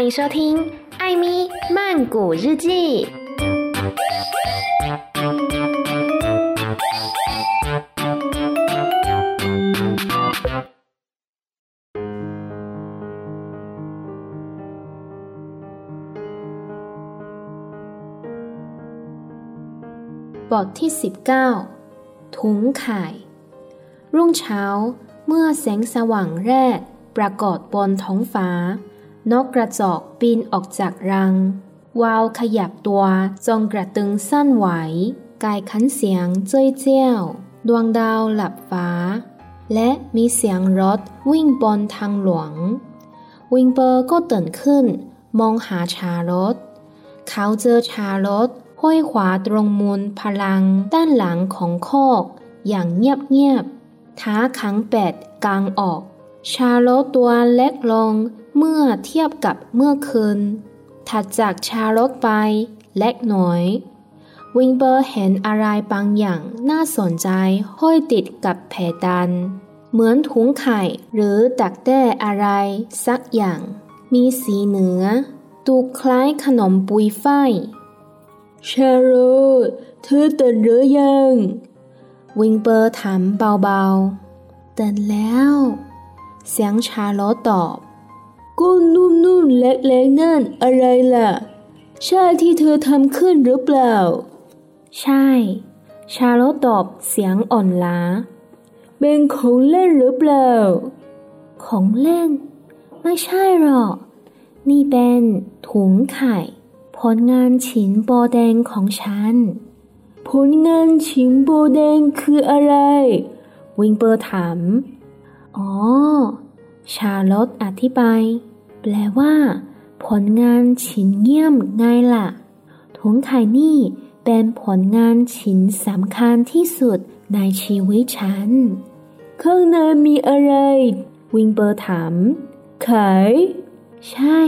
欢迎收听《艾咪曼谷日记》。บทที่ 19 ถุงไข่ รุ่งเช้า เมื่อแสงสว่างแรก ปรากฏบนท้องฟ้า นกกระจอกบินออกจากรัง วาวขยับตัวจงกระตึงสั้นไหว กายขันเสียงเจ้ยเจ้า ดวงดาวหลับฟ้า และมีเสียงรถวิ่งบนทางหลวง วิงเปอร์ก็ตื่นขึ้น มองหาชารถ เขาเจอชารถห้อยขวาตรงมูลพลังด้านหลังของโคกอย่างเงียบๆท้าขังเป็ดกลางออก ชาโลตัวเล็กลง เมื่อเทียบกับเมื่อคืน ถัดจากชาโลไปเล็กน้อย วิงเบอร์เห็นอะไรบางอย่างน่าสนใจห้อยติดกับเพดานเหมือนถุงไข่หรือดักแด้อะไรสักอย่าง มีสีเหนือ ดูคล้ายขนมปุยฝ้ายชาโรเธอตื่นหรือยัง วิงเปอร์ถามเบาๆตื่นแล้ว เสียงชาโลตอบ ก้นนุ่มๆเล็กๆนั่นอะไรล่ะ ใช่ที่เธอทำขึ้นหรือเปล่า ใช่ ชาโลตอบเสียงอ่อนล้า เป็นของเล่นหรือเปล่า ของเล่น ไม่ใช่หรอก นี่เป็นถุงไข่ ผลงานฉินโบแดงของฉัน ผลงานฉินโบแดงคืออะไร วิงเปอร์ถาม อ๋อชาลอตอธิบาย แปลว่า ผลงานฉินเยี่ยมไงล่ะถุงไข่นี่เป็นผลงานชิ้นสำคัญที่สุดในชีวิตฉัน ข้างในมีอะไร วิงเปอร์ถามไข่ใช่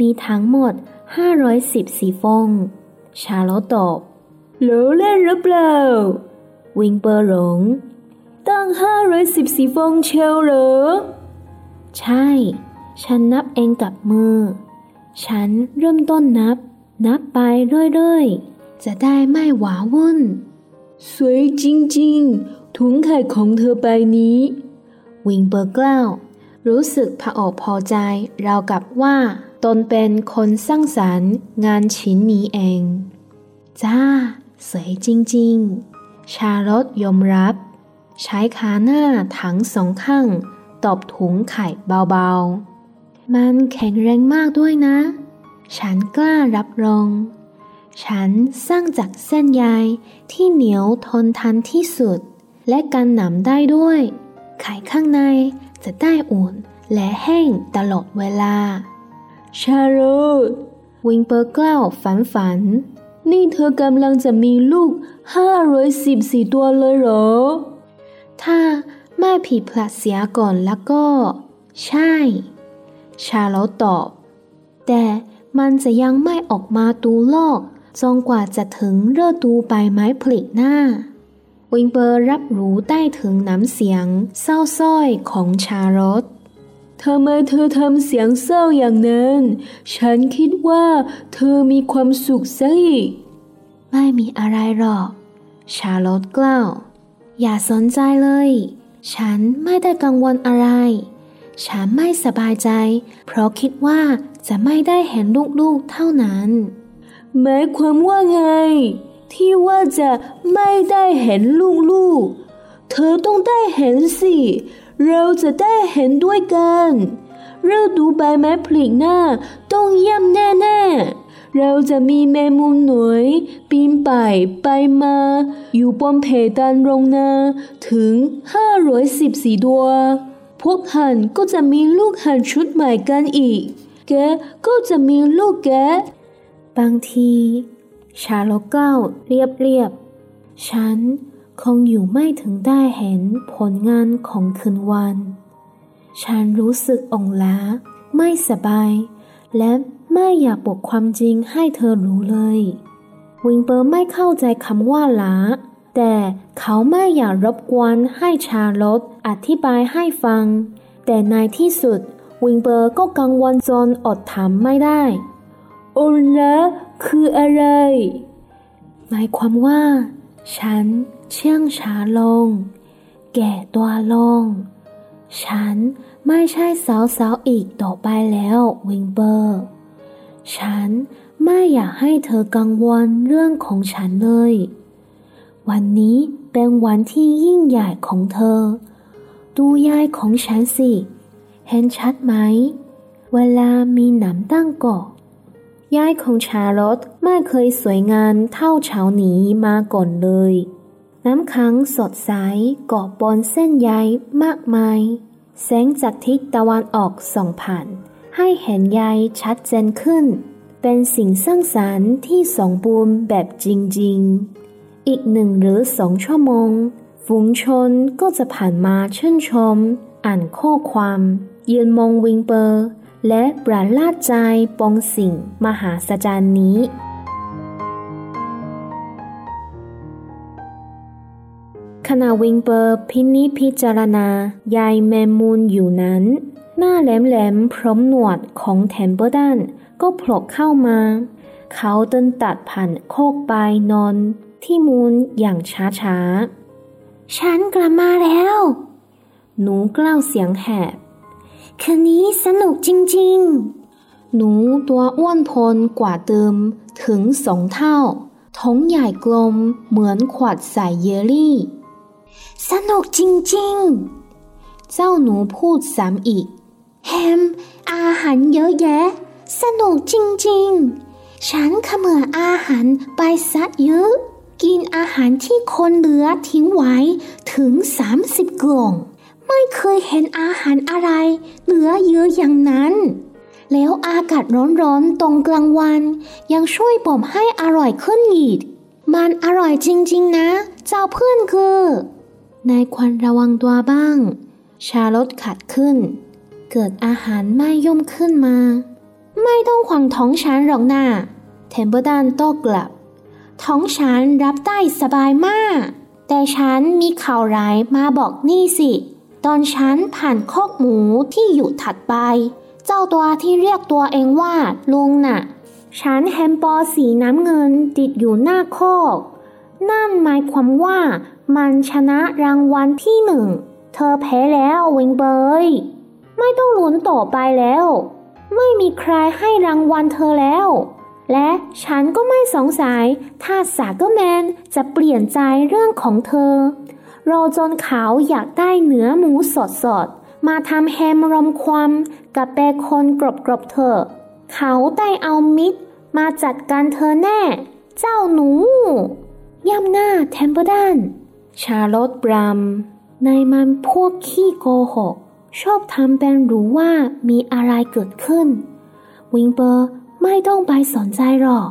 มีทั้งหมดห้าร้อยสิบสี่ฟอง ชาโลตอบหลเล่นหรือเปล่า วิงเปอร์หลงตั้งห้าร้อยสิบสี่ฟองเชลเหรอ ใช่ ฉันนับเองกับมือ ฉันเริ่มต้นนับ นับไปเรื่อยๆ จะได้ไม่หวาวุ่นสวยจริงๆ ถุงไข่ของเธอใบนี้ วิงเปอร์กล่าวรู้สึกพออกพอใจราวกับว่า ตนเป็นคนสร้างสรรค์งานชิ้นนี้เอง จ้า สวยจริงๆ ชาลอตยอมรับ ใช้ขาหน้าถังสองข้าง ตบถุงไข่เบาๆ มันแข็งแรงมากด้วยนะ ฉันกล้ารับรอง ฉันสร้างจากเส้นใยที่เหนียวทนทันที่สุด และกันหนำได้ด้วย ไข่ข้างในจะได้อุ่นและแห้งตลอดเวลา ชาโรตวิงเปอร์กล่าวฝันฝัน นี่เธอกำลังจะมีลูกห้าร้อยสิบสี่ตัวเลยเหรอ ถ้าไม่ผิดพลัดเสียก่อนแล้วก็ ใช่ ชาโลตอบ แต่มันจะยังไม่ออกมาตูลอกจนกว่าจะถึงฤดูใบไม้ผลิหน้า วิงเปอร์รับรู้ได้ถึงน้ำเสียงเศร้าส้อยของชาโรตทำไมเธอทำเสียงเศร้าอย่างนั้น ฉันคิดว่าเธอมีความสุขซะอีก ไม่มีอะไรหรอก ชาลอตกล่าว อย่าสนใจเลย ฉันไม่ได้กังวลอะไร ฉันไม่สบายใจ เพราะคิดว่าจะไม่ได้เห็นลูกๆเท่านั้น หมายความว่าไง ที่ว่าจะไม่ได้เห็นลูกๆ เธอต้องได้เห็นสิ เราจะได้เห็นด้วยกันฤดูใบไม้ผลิหน้าต้องเยี่ยมแน่ๆ เราจะมีแมมุมหน่วยปีนป่ายไปมา อยู่บนเพดานโรงนาถึง514ตัว พวกหันก็จะมีลูกหันชุดใหม่กันอีก แกก็จะมีลูกแก บางที ชาโลเก้าเรียบเรียบ ฉันคงอยู่ไม่ถึงได้เห็นผลงานของคืนวัน ฉันรู้สึกองล้า ไม่สบาย และไม่อยากบอกความจริงให้เธอรู้เลย วิงเปอร์ไม่เข้าใจคำว่าล้า แต่เขาไม่อยากรบกวนให้ชาลอตอธิบายให้ฟัง แต่ในที่สุด วิงเบอร์ก็กังวลจนอดถามไม่ได้โอละคืออะไร หมายความว่า ฉันเชื่องช้าลง แก่ตัวลง ฉันไม่ใช่สาวๆอีกต่อไปแล้ววิงเบอร์ ฉันไม่อยากให้เธอกังวลเรื่องของฉันเลย วันนี้เป็นวันที่ยิ่งใหญ่ของเธอ ดูยายของฉันสิ เห็นชัดไหม เวลามีหนามตั้งเกาะยายของชาลอตไม่เคยสวยงามเท่าเช้านี้มาก่อนเลย น้ำค้างสดใสเกาะบนเส้นใยมากมาย แสงจากทิศตะวันออกส่องผ่าน ให้เห็นใยชัดเจนขึ้น เป็นสิ่งสร้างสรรค์ที่สมบูรณ์แบบจริงๆ อีกหนึ่งหรือสองชั่วโมง ฝูงชนก็จะผ่านมาชื่นชม อ่านข้อความ ยืนมองวิงเปอร์ และประหลาดใจปองสิ่งมหาศจรรย์นี้ขณะวิลเบอร์พินิจพิจารณาใยแมงมุมอยู่นั้น หน้าแหลมๆพร้อมหนวดของเทมเปิลตันก็โผล่เข้ามา เขาเดินตัดผ่านคอกไปนอน ที่มุมอย่างช้าๆฉันกลับมาแล้ว หนูกล่าวเสียงแหบคืนนี้สนุกจริงๆ หนูตัวอ้วนพีกว่าเดิมถึงสองเท่า ท้องใหญ่กลมเหมือนขวดใส่เยลลี่ สนุกจริงๆ เจ้าหนูพูดซ้ำอีก แฮม อาหารเยอะแยะ สนุกจริงๆ ฉันขมืออาหารไปซัดเยอะ กินอาหารที่คนเหลือทิ้งไว้ถึง 30 กล่อง ไม่เคยเห็นอาหารอะไร เหลือเยอะอย่างนั้น แล้วอากาศร้อนๆตรงกลางวัน ยังช่วยบ่มให้อร่อยขึ้นอีก มันอร่อยจริงๆนะ เจ้าเพื่อนคือนายควันระวังตัวบ้าง ชาลดขัดขึ้น เกิดอาหารไม่ย่อมขึ้นมา ไม่ต้องขวางท้องฉันหรอกนะ่าเทมเบอร์ดันโต้กลับ ท้องฉันรับได้สบายมาก แต่ฉันมีข่าวร้ายมาบอกนี่สิ ตอนฉันผ่านคอกหมูที่อยู่ถัดไป เจ้าตัวที่เรียกตัวเองว่าลุงน่ะ ฉันเห็นโบสีน้ำเงินติดอยู่หน้าคอก นั่นหมายความว่ามันชนะรางวัลที่หนึ่ง เธอแพ้แล้ววิลเบอร์ ไม่ต้องลุ้นต่อไปแล้ว ไม่มีใครให้รางวัลเธอแล้ว และฉันก็ไม่สงสัยถ้าซักเกอร์แมนจะเปลี่ยนใจเรื่องของเธอ รอจนเขาอยากได้เนื้อหมูสดๆ มาทำแฮมรมควันกับเบคอนกรอบๆเธอ เขาได้เอามีดมาจัดการเธอแน่ เจ้าหนู เงียบน่าเทมเปิลตัน ชาร์ล็อตปรามนายมันพวกขี้โกหก ชอบทำเป็นรู้ว่ามีอะไรเกิดขึ้น วิลเบอร์ ไม่ต้องไปสนใจหรอก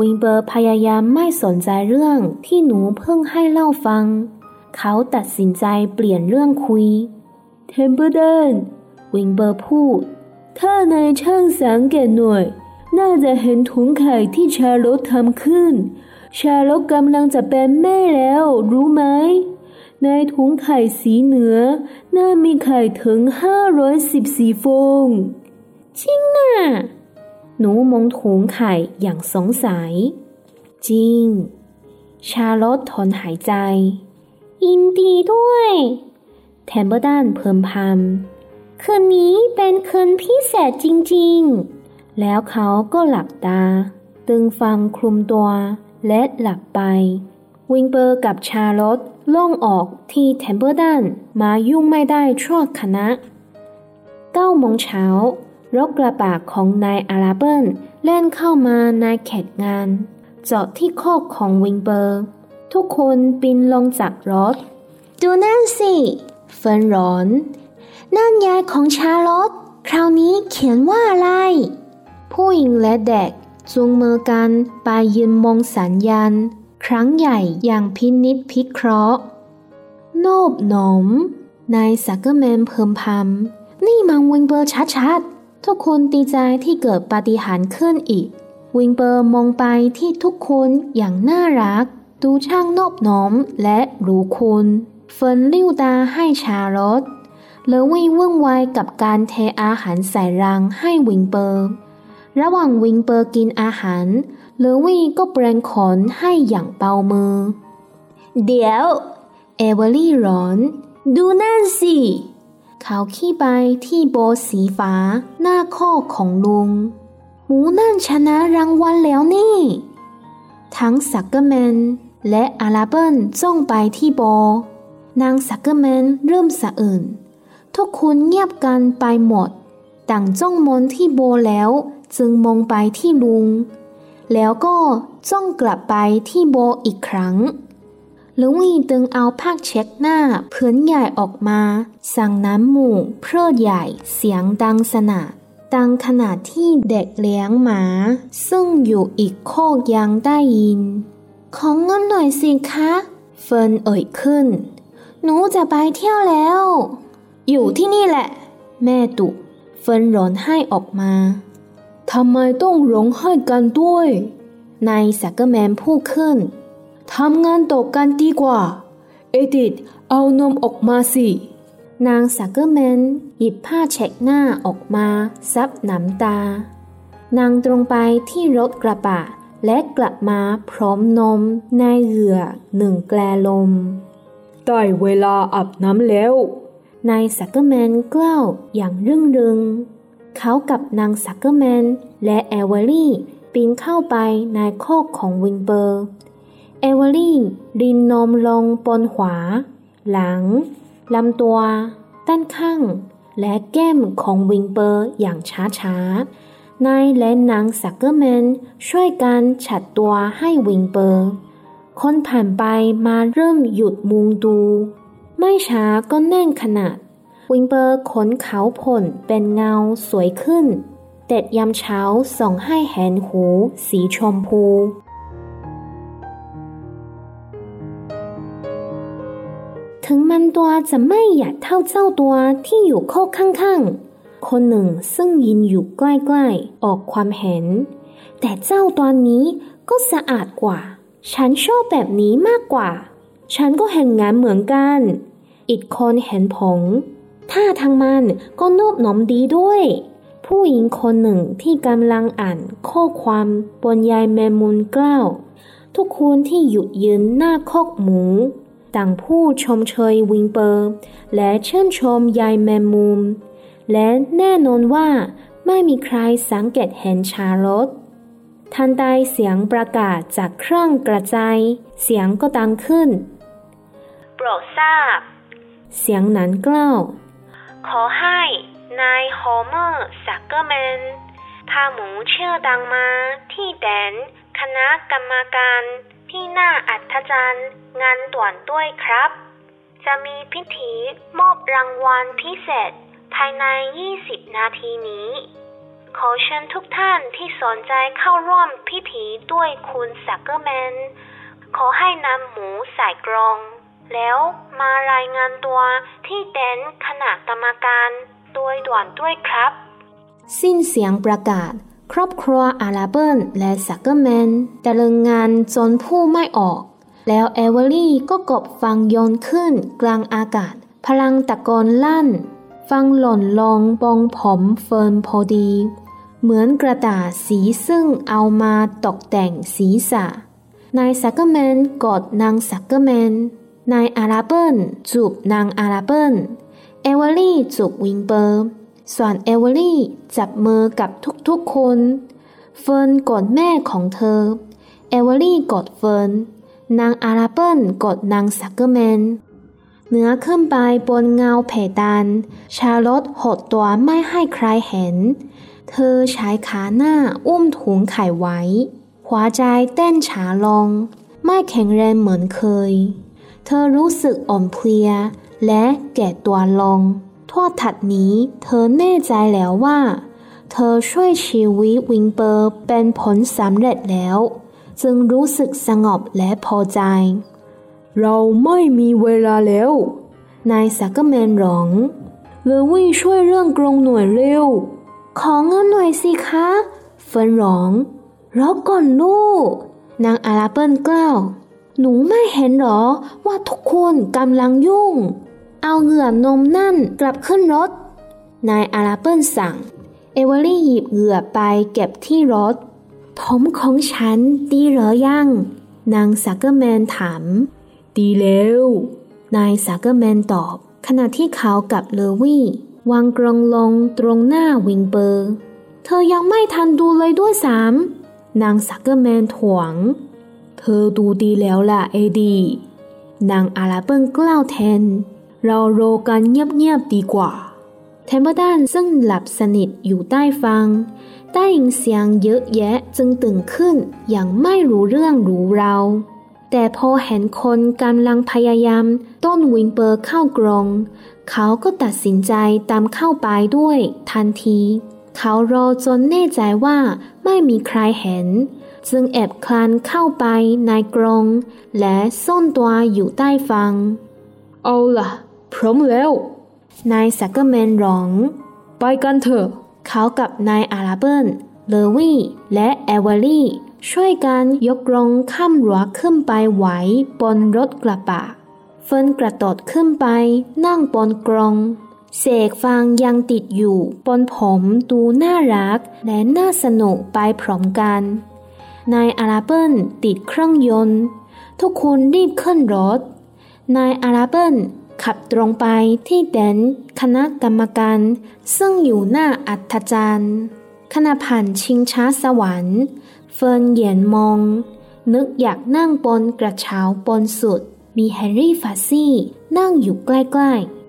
วิงเปอร์พยายามไม่สนใจเรื่องที่หนูเพิ่งให้เล่าฟัง เขาตัดสินใจเปลี่ยนเรื่องคุย เทมเปอร์เดน วิงเบอร์พูด ถ้านายช่างสังเกตหน่อยน่าจะเห็นถุงไข่ที่ชาลอตทำขึ้น ชาลอตกำลังจะเป็นแม่แล้ว รู้ไหมในถุงไข่สีเหนือ น่ามีไข่ถึง 514ฟอง จริงน่ะ หนูมองถุงไข่อย่างสงสัย จริง ชาร์ล็อตถอนหายใจยินดีด้วยแทมเบอร์ดันเพิ่มพำคืนนี้เป็นคืนพิเศษจริงๆ แล้วเขาก็หลับตา ดึงฟางคลุมตัวและหลับไป วิลเบอร์กับชาร์ล็อตโล่งอกที่เทมเปิลตันมายุ่งไม่ได้ชั่วขณะเก้าโมงเช้า รถกระบะของนายอาราเบิลแล่นเข้ามาในเขตงาน จอดที่คอกของวิลเบอร์ ทุกคนปีนลงจากรถ ดูนั่นสิเฟิร์นร้อง นั่นใยของชาร์ล็อตคราวนี้เขียนว่าอะไร ผู้ใหญ่และเด็กจูงมือกันไปยืนมองสัญญาณ ครั้งใหม่อย่างพินิจพิเคราะห์ นอบน้อมนายซักเกอร์แมนพึมพำนี่มันวิลเบอร์ชัดๆ ทุกคนดีใจที่เกิดปาฏิหาริย์ขึ้นอีก วิลเบอร์มองไปที่ทุกคนอย่างน่ารัก ดูช่างนอบน้อมและรู้คุณเฟิร์นหลิ่วตาให้ชาร์ล็อตเลอร์วี่วุ่นวายกับการเทอาหารใส่รางให้วิลเบอร์ ระหว่างวิลเบอร์กินอาหาร เลอร์วี่ก็แปรงขนให้อย่างเบามือ เดี๋ยว เอเวอรี่ร้อง ดูนั่นสิ เขาชี้ไปที่โบสีฟ้าหน้าคอกของลุง หมูนั่นชนะรางวัลแล้วนี่ ทั้งซักเกอร์แมนและอาราเบิลจ้องไปที่โบ นางซักเกอร์แมนเริ่มสะอื้น ทุกคนเงียบกันไปหมด ต่างจ้องมนที่โบแล้วจึงมองไปที่ลุง แล้วก็จ้องกลับไปที่โบอีกครั้ง ลุงอีตึงเอาผ้าเช็ดหน้าพื้นใหญ่ออกมา สั่งน้ำหมูเพื่อใหญ่เสียงดังสนาดดังขนาดที่เด็กเลี้ยงหมา ซึ่งอยู่อีกโคกยังได้ยิน ของเงินหน่อยสิคะ เฟิร์นเอ่ยขึ้น หนูจะไปเที่ยวแล้ว อยู่ที่นี่แหละ แม่ดุเฟิร์นร้องไห้ออกมาทำไมต้องร้องไห้กันด้วย นายซักเกอร์แมนพูดขึ้น ทำงานต่อกันดีกว่า เอดิทเอานมออกมาสิ นางซักเกอร์แมนหยิบผ้าเช็ดหน้าออกมา ซับน้ำตา นางตรงไปที่รถกระบะและกลับมาพร้อมนมในเหยือกหนึ่งแกลลอนได้เวลาอาบน้ำแล้ว นายซักเกอร์แมนกล่าวอย่างรื่นเริง เขากับนางซักเกอร์แมนและเอเวอรี่ปีนเข้าไปในคอกของวิลเบอร์ เอเวอรี่รินนมลงบนหัว หลังลำตัว ด้านข้าง และแก้มของวิลเบอร์อย่างช้าๆนายและนางซักเกอร์แมนช่วยกันขัดตัวให้วิลเบอร์ คนผ่านไปมาเริ่มหยุดมุงดู ไม่ช้าก็แน่นขนัด วิลเบอร์ขนขาวผ่องเป็นเงาสวยขึ้นแดดยามเช้าส่องให้เห็นหูสีชมพู ถึงมันตัวจะไม่ใหญ่เท่าเจ้าตัวที่อยู่โคกข้างๆ คนหนึ่งซึ่งยินอยู่ใกล้ๆ ออกความเห็น แต่เจ้าตัวนี้ก็สะอาดกว่า ฉันชอบแบบนี้มากกว่า ฉันก็เห็นงานเหมือนกัน อีกคนเห็นผงถ้าทางมันก็นอบน้อมดีด้วย ผู้หญิงคนหนึ่งที่กำลังอ่านข้อความบนยายแมมุนกล้าว ทุกคนที่หยุดยืนหน้าคอกหมู ต่างผู้ชมเชยวิงเปอร์และเชื่นชมยายแมมมุม และแน่นอนว่าไม่มีใครสังเกตเห็นชาลอตทันใดเสียงประกาศจากเครื่องกระจายเสียงก็ดังขึ้น โปรดทราบ เสียงนั้นกล่าวขอให้นายโฮเมอร์ซักเกอร์แมนพาหมูชื่อดังมาที่แดนคณะกรรมการ ที่น่าอัศจรรย์งานด่วนด้วยครับ จะมีพิธีมอบรางวัลพิเศษ ภายใน 20 นาทีนี้ ขอเชิญทุกท่านที่สนใจเข้าร่วมพิธีด้วยคุณสักเกอร์แมน ขอให้นำหมูใส่กรอง แล้วมารายงานตัวที่เต็นท์คณะกรรมการโดยด่วนด้วยครับ สิ้นเสียงประกาศ ครอบครัวอาราเบิลและซักเกอร์แมนดำเนินงานจนพูดไม่ออก แล้วเอเวอรี่ก็กอบฟางโยนขึ้นกลางอากาศ พลางตะโกนลั่น ฟางหล่นลงบนผมเฟิร์นพอดี เหมือนกระดาษสีซึ่งเอามาตกแต่งศีรษะ นายซักเกอร์แมนกอดนางซักเกอร์แมน นายอาราเบิลจูบนางอาราเบิลเอเวอรี่จูบวิลเบอร์ ส่วนเอเวอรี่จับมือกับทุกๆคน เฟิร์นกอดแม่ของเธอ เอเวอรี่กอดเฟิร์น นางอาราเบิลกอดนางซักเกอร์แมนเหนือขึ้นไปบนเงาเพดาน ชาลอตหดตัวไม่ให้ใครเห็น เธอใช้ขาหน้าอุ้มถุงไข่ไว้ หัวใจเต้นช้าลง ไม่แข็งแรงเหมือนเคย เธอรู้สึกอ่อนเพลียและแก่ตัวลง ทั่วถัดนี้เธอแน่ใจแล้วว่า เธอช่วยชีวิตวิงเปอร์เป็นผลสำเร็จแล้ว จึงรู้สึกสงบและพอใจ เราไม่มีเวลาแล้ว นายสักเกอร์แมนร้องเลวี่ช่วยเรื่องกรงหน่วยเร็ว ขอเงินหน่อยสิคะเฟิร์นร้องรอก่อนลูก นางอาราเบิลกล่าว หนูไม่เห็นหรอว่าทุกคนกำลังยุ่ง เอาเหยือกนมนั่นกลับขึ้นรถ นายอาราเบิลสั่ง เอเวอรี่หยิบเหยือกไปเก็บที่รถ ผมของฉันดีหรือยัง นางซักเกอร์แมนถาม ดีแล้ว นายซักเกอร์แมนตอบ ขณะที่เขากับเลวี่ วางกรงลงตรงหน้าวิลเบอร์ เธอยังไม่ทันดูเลยด้วยซ้ำนางซักเกอร์แมนท้วง เธอดูดีแล้วล่ะเอดี นางอาราเบิลกล่าวแทน เรารอกันเงียบๆดีกว่าเทมเปิลตันซึ่งหลับสนิทอยู่ใต้ฟาง ได้ยินเสียงเยอะแยะจึงตื่นขึ้นอย่างไม่รู้เรื่องรู้ราวแต่พอเห็นคนกำลังพยายามต้อนวิลเบอร์เข้ากรงเขาก็ตัดสินใจตามเข้าไปด้วยทันที เขารอจนแน่ใจว่าไม่มีใครเห็น จึงแอบคลานเข้าไปในกรงและซ่อนตัวอยู่ใต้ฟาง เอาล่ะ พร้อมแล้ว นายซักเกอร์แมนร้อง ไปกันเถอะ เขากับนายอาราเบิลเลวี่และเอเวอรี่ ช่วยกันยกกรงข้ามรั้วขึ้นไปไว้บนรถกระบะเฟินกระโดดขึ้นไป นั่งบนกรง เสกฟางยังติดอยู่บนผมดูน่ารักและน่าสนุกไปพร้อมกันนายอาราเบิลติดเครื่องยนต์ ทุกคนรีบขึ้นรถ นายอาราเบิล ขับตรงไปที่เด่นคณะกรรมการ ซึ่งอยู่หน้าอัฐจันทร์ขณะผ่านชิงช้าสวรรค์ เฟิร์นเหยียนมอง นึกอยากนั่งบนกระเช้าบนสุด มีแฮร์รี่ฟาซี่นั่งอยู่ใกล้ๆ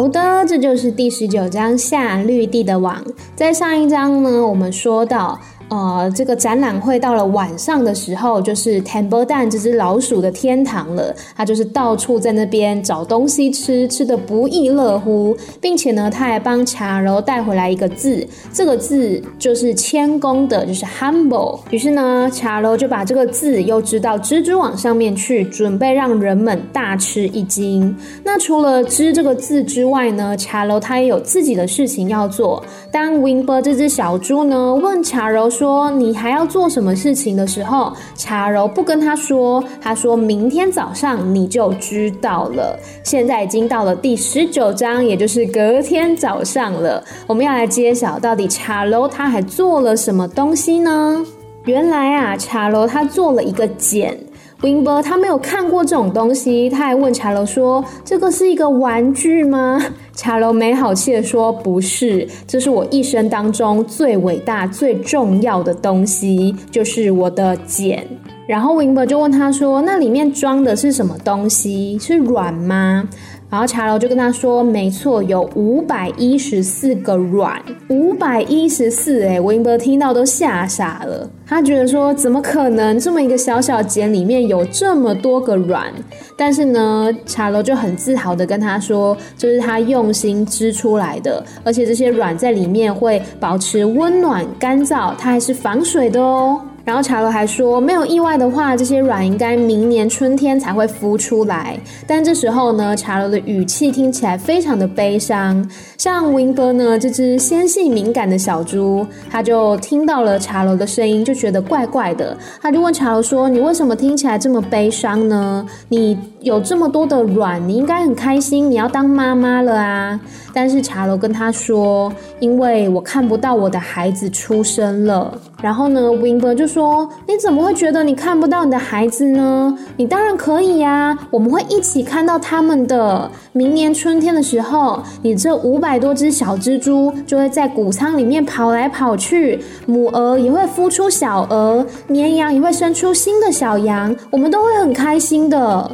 好的，这就是第十九章下绿地的网。在上一章呢，我们说到。呃，这个展览会到了晚上的时候，就是 t e m b l e 蛋这只老鼠的天堂了。它就是到处在那边找东西吃，吃的不亦乐乎，并且呢，他还帮茶柔带回来一个字，这个字就是谦恭的，就是 humble。于是呢，茶柔就把这个字又织到蜘蛛网上面去，准备让人们大吃一惊。那除了织这个字之外呢，茶柔他也有自己的事情要做。当 Wimber 这只小猪呢问茶柔。说你还要做什么事情的时候，茶柔不跟他说，他说明天早上你就知道了。现在已经到了第十九章，也就是隔天早上了。我们要来揭晓到底茶柔他还做了什么东西呢？原来啊，茶柔他做了一个茧。Winber 他没有看过这种东西，他还问茶楼说：“这个是一个玩具吗？” 茶楼没好气的说：“不是，这是我一生当中最伟大、最重要的东西，就是我的茧。”然后 Winber 就问他说：“那里面装的是什么东西？是软吗？”然后茶楼就跟他说：“没错，有五百一十四个卵，五百一十四。”哎，维伯听到都吓傻了。他觉得说：“怎么可能？这么一个小小茧里面有这么多个卵？”但是呢，茶楼就很自豪的跟他说：“这是他用心织出来的，而且这些卵在里面会保持温暖、干燥，它还是防水的哦。”然后茶罗还说，没有意外的话，这些卵应该明年春天才会孵出来。但这时候呢，茶罗的语气听起来非常的悲伤。像 w i n b e r 呢，这只纤细敏感的小猪，他就听到了茶罗的声音，就觉得怪怪的。他就问茶罗说：“你为什么听起来这么悲伤呢？你有这么多的卵，你应该很开心，你要当妈妈了啊！”但是茶楼跟他说：“因为我看不到我的孩子出生了。”然后呢，Wimber 就说：“你怎么会觉得你看不到你的孩子呢？你当然可以呀，我们会一起看到他们的。明年春天的时候，你这五百多只小蜘蛛就会在谷仓里面跑来跑去，母鹅也会孵出小鹅，绵羊也会生出新的小羊，我们都会很开心的。”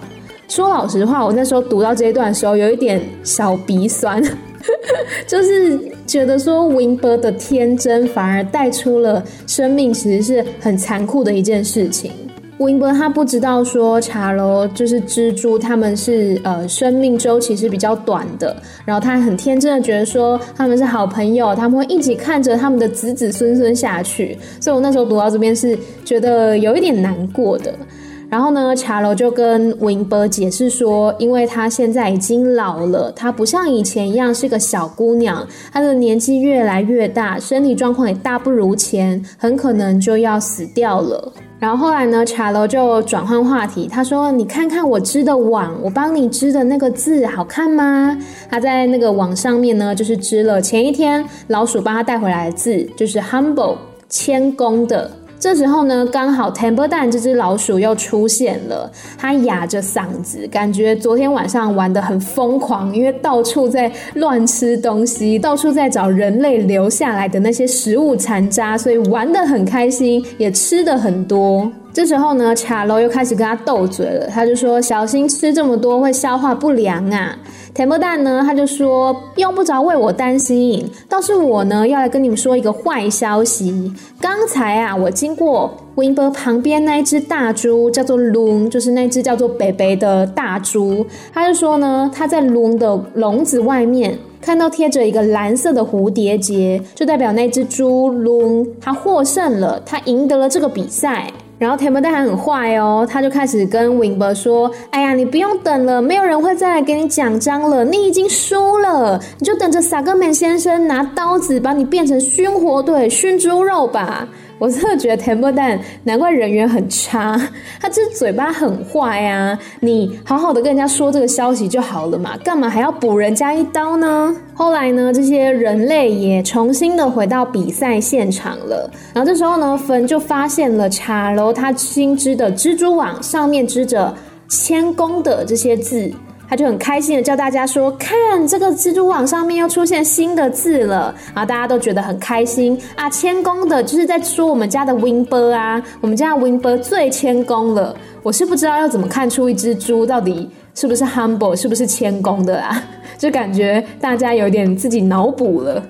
说老实话，我那时候读到这一段的时候，有一点小鼻酸，就是觉得说 Wimber 的天真反而带出了生命其实是很残酷的一件事情。Wimber 他不知道说茶楼就是蜘蛛，他们是呃生命周期是比较短的，然后他很天真的觉得说他们是好朋友，他们会一起看着他们的子子孙孙下去。所以我那时候读到这边是觉得有一点难过的。然后呢，茶楼就跟 Winber 解释说，因为她现在已经老了，她不像以前一样是个小姑娘，她的年纪越来越大，身体状况也大不如前，很可能就要死掉了。然后后来呢，茶楼就转换话题，他说：“你看看我织的网，我帮你织的那个字好看吗？”他在那个网上面呢，就是织了前一天老鼠帮他带回来的字，就是 humble 谦恭的。这时候呢，刚好 Temper Dan 这只老鼠又出现了。它哑着嗓子，感觉昨天晚上玩的很疯狂，因为到处在乱吃东西，到处在找人类留下来的那些食物残渣，所以玩的很开心，也吃的很多。这时候呢，卡楼又开始跟他斗嘴了。他就说：“小心吃这么多会消化不良啊！”甜不蛋呢，他就说：“用不着为我担心，倒是我呢要来跟你们说一个坏消息。刚才啊，我经过 Winber 旁边那一只大猪，叫做 Loon，就是那只叫做北北的大猪。他就说呢，他在 Loon 的笼子外面看到贴着一个蓝色的蝴蝶结，就代表那只猪 Loon 他获胜了，他赢得了这个比赛。”然后 t e m 还很坏哦，他就开始跟 Winber 说：“哎呀，你不用等了，没有人会再来给你奖章了，你已经输了，你就等着萨格曼先生拿刀子把你变成熏火腿、熏猪肉吧。”我真的觉得 Temple Dan 难怪人缘很差，他这嘴巴很坏啊！你好好的跟人家说这个消息就好了嘛，干嘛还要补人家一刀呢？后来呢，这些人类也重新的回到比赛现场了。然后这时候呢，芬就发现了茶楼他新织的蜘蛛网上面织着“谦恭”的这些字。他就很开心的叫大家说：“看，这个蜘蛛网上面又出现新的字了。”然后大家都觉得很开心啊！谦恭的，就是在说我们家的 Winber 啊，我们家的 Winber 最谦恭了。我是不知道要怎么看出一只猪到底是不是 humble，是不是谦恭的啊？就感觉大家有点自己脑补了。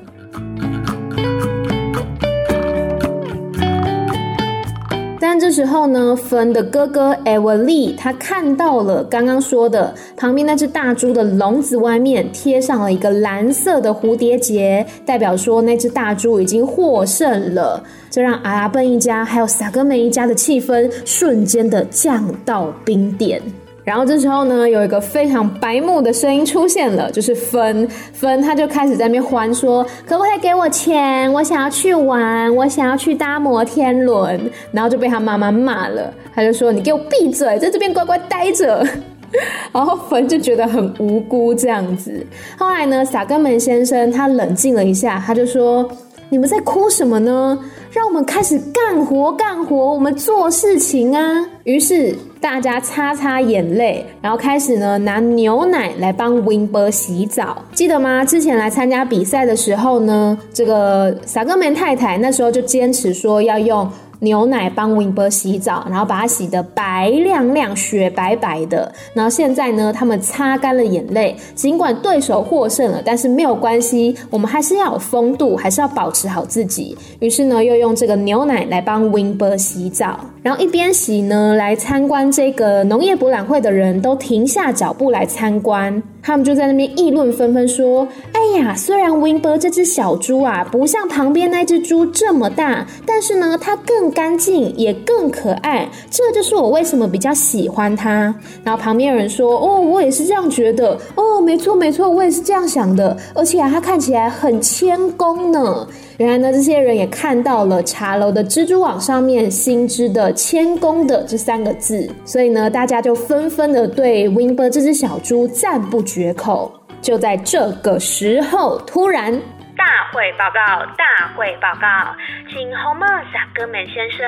这时候呢，芬的哥哥艾文利他看到了刚刚说的旁边那只大猪的笼子外面贴上了一个蓝色的蝴蝶结，代表说那只大猪已经获胜了。这让阿拉奔一家还有萨格梅一家的气氛瞬间的降到冰点。然后这时候呢，有一个非常白目的声音出现了，就是芬芬，他就开始在那边欢说：“可不可以给我钱？我想要去玩，我想要去搭摩天轮。”然后就被他妈妈骂了，他就说：“你给我闭嘴，在这边乖乖待着。” 然后芬就觉得很无辜这样子。后来呢，萨根门先生他冷静了一下，他就说：“你们在哭什么呢？让我们开始干活干活，我们做事情啊！”于是。大家擦擦眼泪，然后开始呢拿牛奶来帮 Winber 洗澡，记得吗？之前来参加比赛的时候呢，这个萨格门太太那时候就坚持说要用。牛奶帮 Winber 洗澡，然后把它洗得白亮亮、雪白白的。然后现在呢，他们擦干了眼泪，尽管对手获胜了，但是没有关系，我们还是要有风度，还是要保持好自己。于是呢，又用这个牛奶来帮 Winber 洗澡，然后一边洗呢，来参观这个农业博览会的人都停下脚步来参观。他们就在那边议论纷纷，说：“哎呀，虽然 Winber 这只小猪啊，不像旁边那只猪这么大，但是呢，它更干净，也更可爱。这就是我为什么比较喜欢它。”然后旁边有人说：“哦，我也是这样觉得。哦，没错没错，我也是这样想的。而且啊，它看起来很谦恭呢。”原来呢，这些人也看到了茶楼的蜘蛛网上面新织的“谦恭”的这三个字，所以呢，大家就纷纷的对 Winber 这只小猪赞不绝口。就在这个时候，突然。大会报告，大会报告，请 Homer 萨格门先生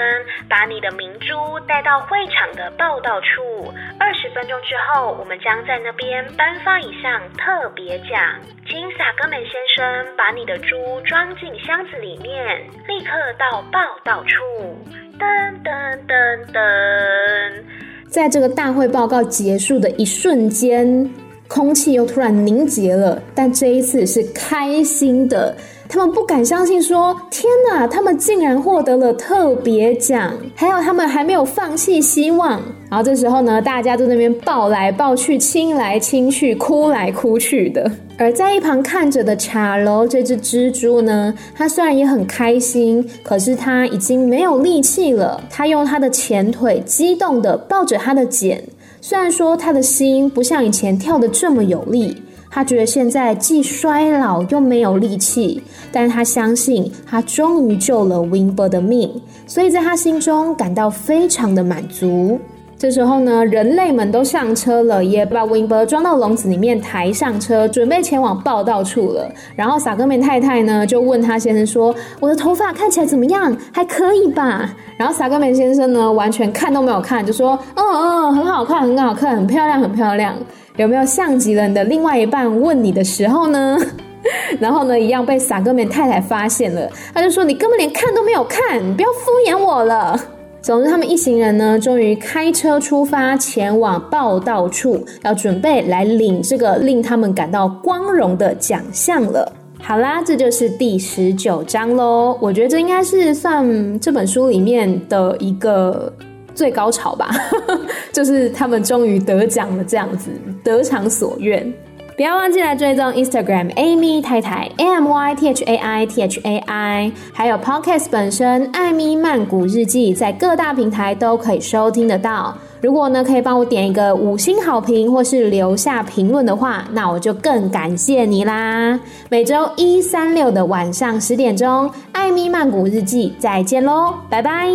把你的明珠带到会场的报道处。二十分钟之后，我们将在那边颁发一项特别奖。请萨哥们先生把你的珠装进箱子里面，立刻到报道处。噔噔噔噔，在这个大会报告结束的一瞬间。空气又突然凝结了，但这一次是开心的。他们不敢相信，说：“天哪，他们竟然获得了特别奖！”还有，他们还没有放弃希望。然后这时候呢，大家都在那边抱来抱去、亲来亲去、哭来哭去的。而在一旁看着的茶楼这只蜘蛛呢，它虽然也很开心，可是它已经没有力气了。它用它的前腿激动地抱着它的茧，虽然说他的心不像以前跳得这么有力，他觉得现在既衰老又没有力气，但是他相信他终于救了 Wimber 的命，所以在他心中感到非常的满足。这时候呢，人类们都上车了，也把 Wimber 装到笼子里面，抬上车，准备前往报道处了。然后萨格梅太太呢，就问他先生说：“我的头发看起来怎么样？还可以吧？”然后萨格梅先生呢，完全看都没有看，就说：“嗯嗯，很好看，很好看，很漂亮，很漂亮。有没有像极了你的另外一半问你的时候呢？” 然后呢，一样被萨格梅太太发现了，他就说：“你根本连看都没有看，你不要敷衍我了。”总之，他们一行人呢，终于开车出发，前往报道处，要准备来领这个令他们感到光荣的奖项了。好啦，这就是第十九章喽。我觉得这应该是算这本书里面的一个最高潮吧，就是他们终于得奖了，这样子得偿所愿。不要忘记来追踪 Instagram Amy 太太 A M Y T H A I T H A I，还有 Podcast 本身艾米曼谷日记，在各大平台都可以收听得到。如果呢可以帮我点一个五星好评，或是留下评论的话，那我就更感谢你啦。每周一、三、六的晚上十点钟，艾米曼谷日记再见喽，拜拜。